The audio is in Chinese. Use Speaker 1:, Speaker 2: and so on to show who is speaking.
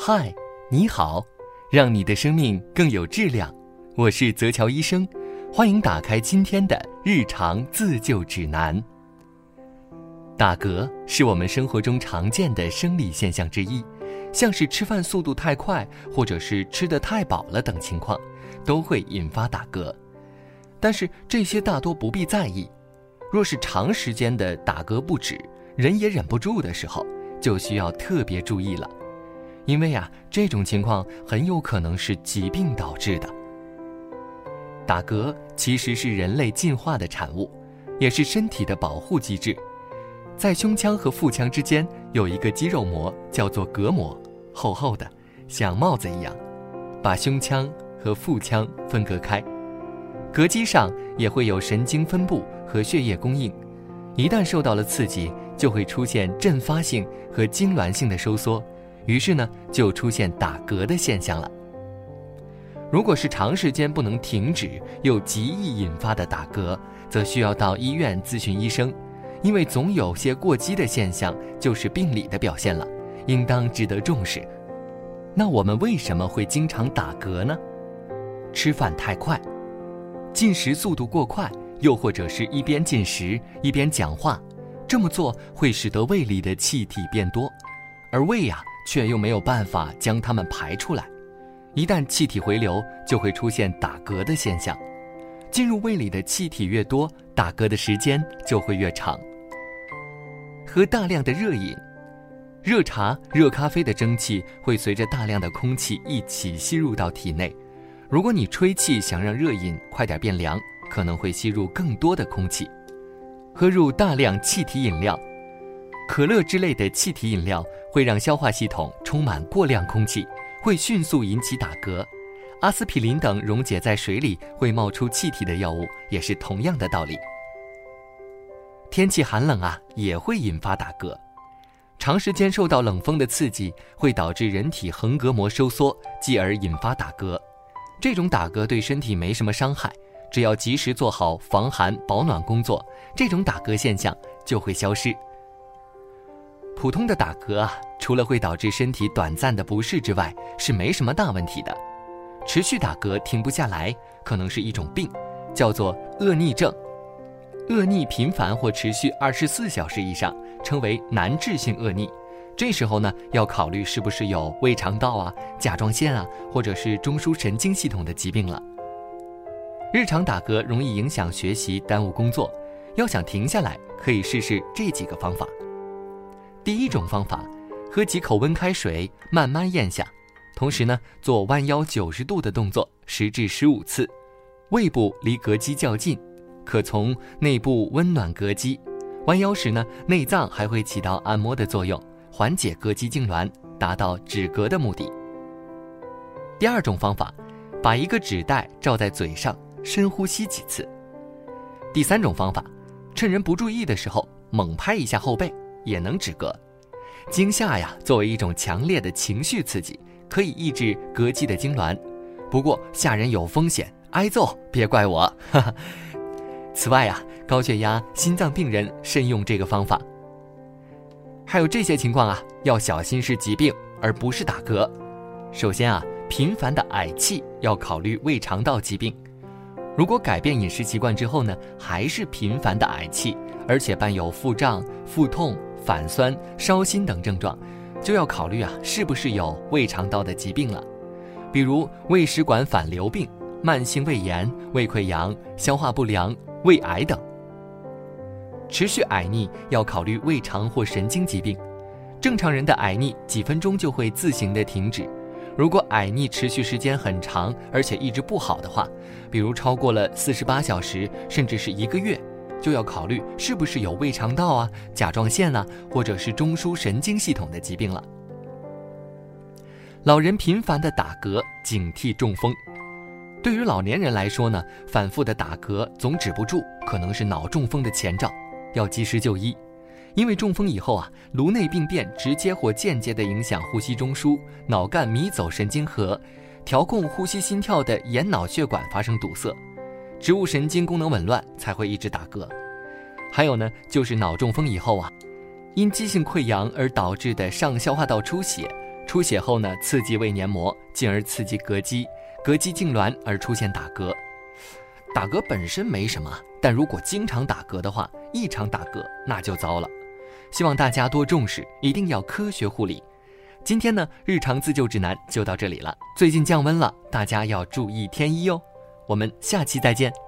Speaker 1: 嗨，你好，让你的生命更有质量。我是泽乔医生，欢迎打开今天的日常自救指南。打嗝是我们生活中常见的生理现象之一，像是吃饭速度太快，或者是吃得太饱了等情况，都会引发打嗝。但是这些大多不必在意。若是长时间的打嗝不止，人也忍不住的时候，就需要特别注意了。因为啊，这种情况很有可能是疾病导致的。打嗝其实是人类进化的产物，也是身体的保护机制。在胸腔和腹腔之间有一个肌肉膜，叫做膈膜，厚厚的，像帽子一样，把胸腔和腹腔分隔开。膈肌上也会有神经分布和血液供应，一旦受到了刺激，就会出现阵发性和痉挛性的收缩。于是呢，就出现打嗝的现象了。如果是长时间不能停止又极易引发的打嗝，则需要到医院咨询医生，因为总有些过激的现象就是病理的表现了，应当值得重视。那我们为什么会经常打嗝呢？吃饭太快，进食速度过快，又或者是一边进食一边讲话，这么做会使得胃里的气体变多，而胃呀。却又没有办法将它们排出来，一旦气体回流，就会出现打嗝的现象。进入胃里的气体越多，打嗝的时间就会越长。喝大量的热饮，热茶、热咖啡的蒸汽会随着大量的空气一起吸入到体内。如果你吹气想让热饮快点变凉，可能会吸入更多的空气。喝入大量气体饮料。可乐之类的气体饮料会让消化系统充满过量空气，会迅速引起打嗝。阿司匹林等溶解在水里会冒出气体的药物也是同样的道理。天气寒冷啊，也会引发打嗝。长时间受到冷风的刺激，会导致人体横膈膜收缩，继而引发打嗝。这种打嗝对身体没什么伤害，只要及时做好防寒保暖工作，这种打嗝现象就会消失。普通的打嗝啊，除了会导致身体短暂的不适之外，是没什么大问题的。持续打嗝停不下来，可能是一种病，叫做恶逆症。恶逆频繁或持续二十四小时以上，称为难治性恶逆。这时候呢，要考虑是不是有胃肠道啊、甲状腺啊，或者是中枢神经系统的疾病了。日常打嗝容易影响学习，耽误工作。要想停下来，可以试试这几个方法。第一种方法，喝几口温开水，慢慢咽下，同时呢，做弯腰九十度的动作，十至十五次，胃部离膈肌较近，可从内部温暖膈肌。弯腰时呢，内脏还会起到按摩的作用，缓解膈肌痉挛，达到止嗝的目的。第二种方法，把一个纸袋罩在嘴上，深呼吸几次。第三种方法，趁人不注意的时候，猛拍一下后背。也能止嗝，惊吓呀，作为一种强烈的情绪刺激，可以抑制膈肌的痉挛。不过吓人有风险，挨揍别怪我。此外啊，高血压、心脏病人慎用这个方法。还有这些情况啊，要小心是疾病而不是打嗝。首先啊，频繁的嗳气要考虑胃肠道疾病。如果改变饮食习惯之后呢，还是频繁的嗳气，而且伴有腹胀、腹痛。反酸、烧心等症状，就要考虑啊，是不是有胃肠道的疾病了，比如胃食管反流病、慢性胃炎、胃溃疡、消化不良、胃癌等。持续嗳逆要考虑胃肠或神经疾病。正常人的嗳逆几分钟就会自行的停止，如果嗳逆持续时间很长，而且一直不好的话，比如超过了四十八小时，甚至是一个月。就要考虑是不是有胃肠道啊、甲状腺啊，或者是中枢神经系统的疾病了。老人频繁的打嗝，警惕中风。对于老年人来说呢，反复的打嗝总止不住，可能是脑中风的前兆，要及时就医。因为中风以后啊，颅内病变直接或间接的影响呼吸中枢、脑干迷走神经核，调控呼吸心跳的眼脑血管发生堵塞。植物神经功能紊乱才会一直打嗝，还有呢，就是脑中风以后啊，因急性溃疡而导致的上消化道出血，出血后呢，刺激胃黏膜，进而刺激膈肌，膈肌痉挛而出现打嗝。打嗝本身没什么，但如果经常打嗝的话，异常打嗝那就糟了。希望大家多重视，一定要科学护理。今天呢，日常自救指南就到这里了。最近降温了，大家要注意添衣哦。我们下期再见。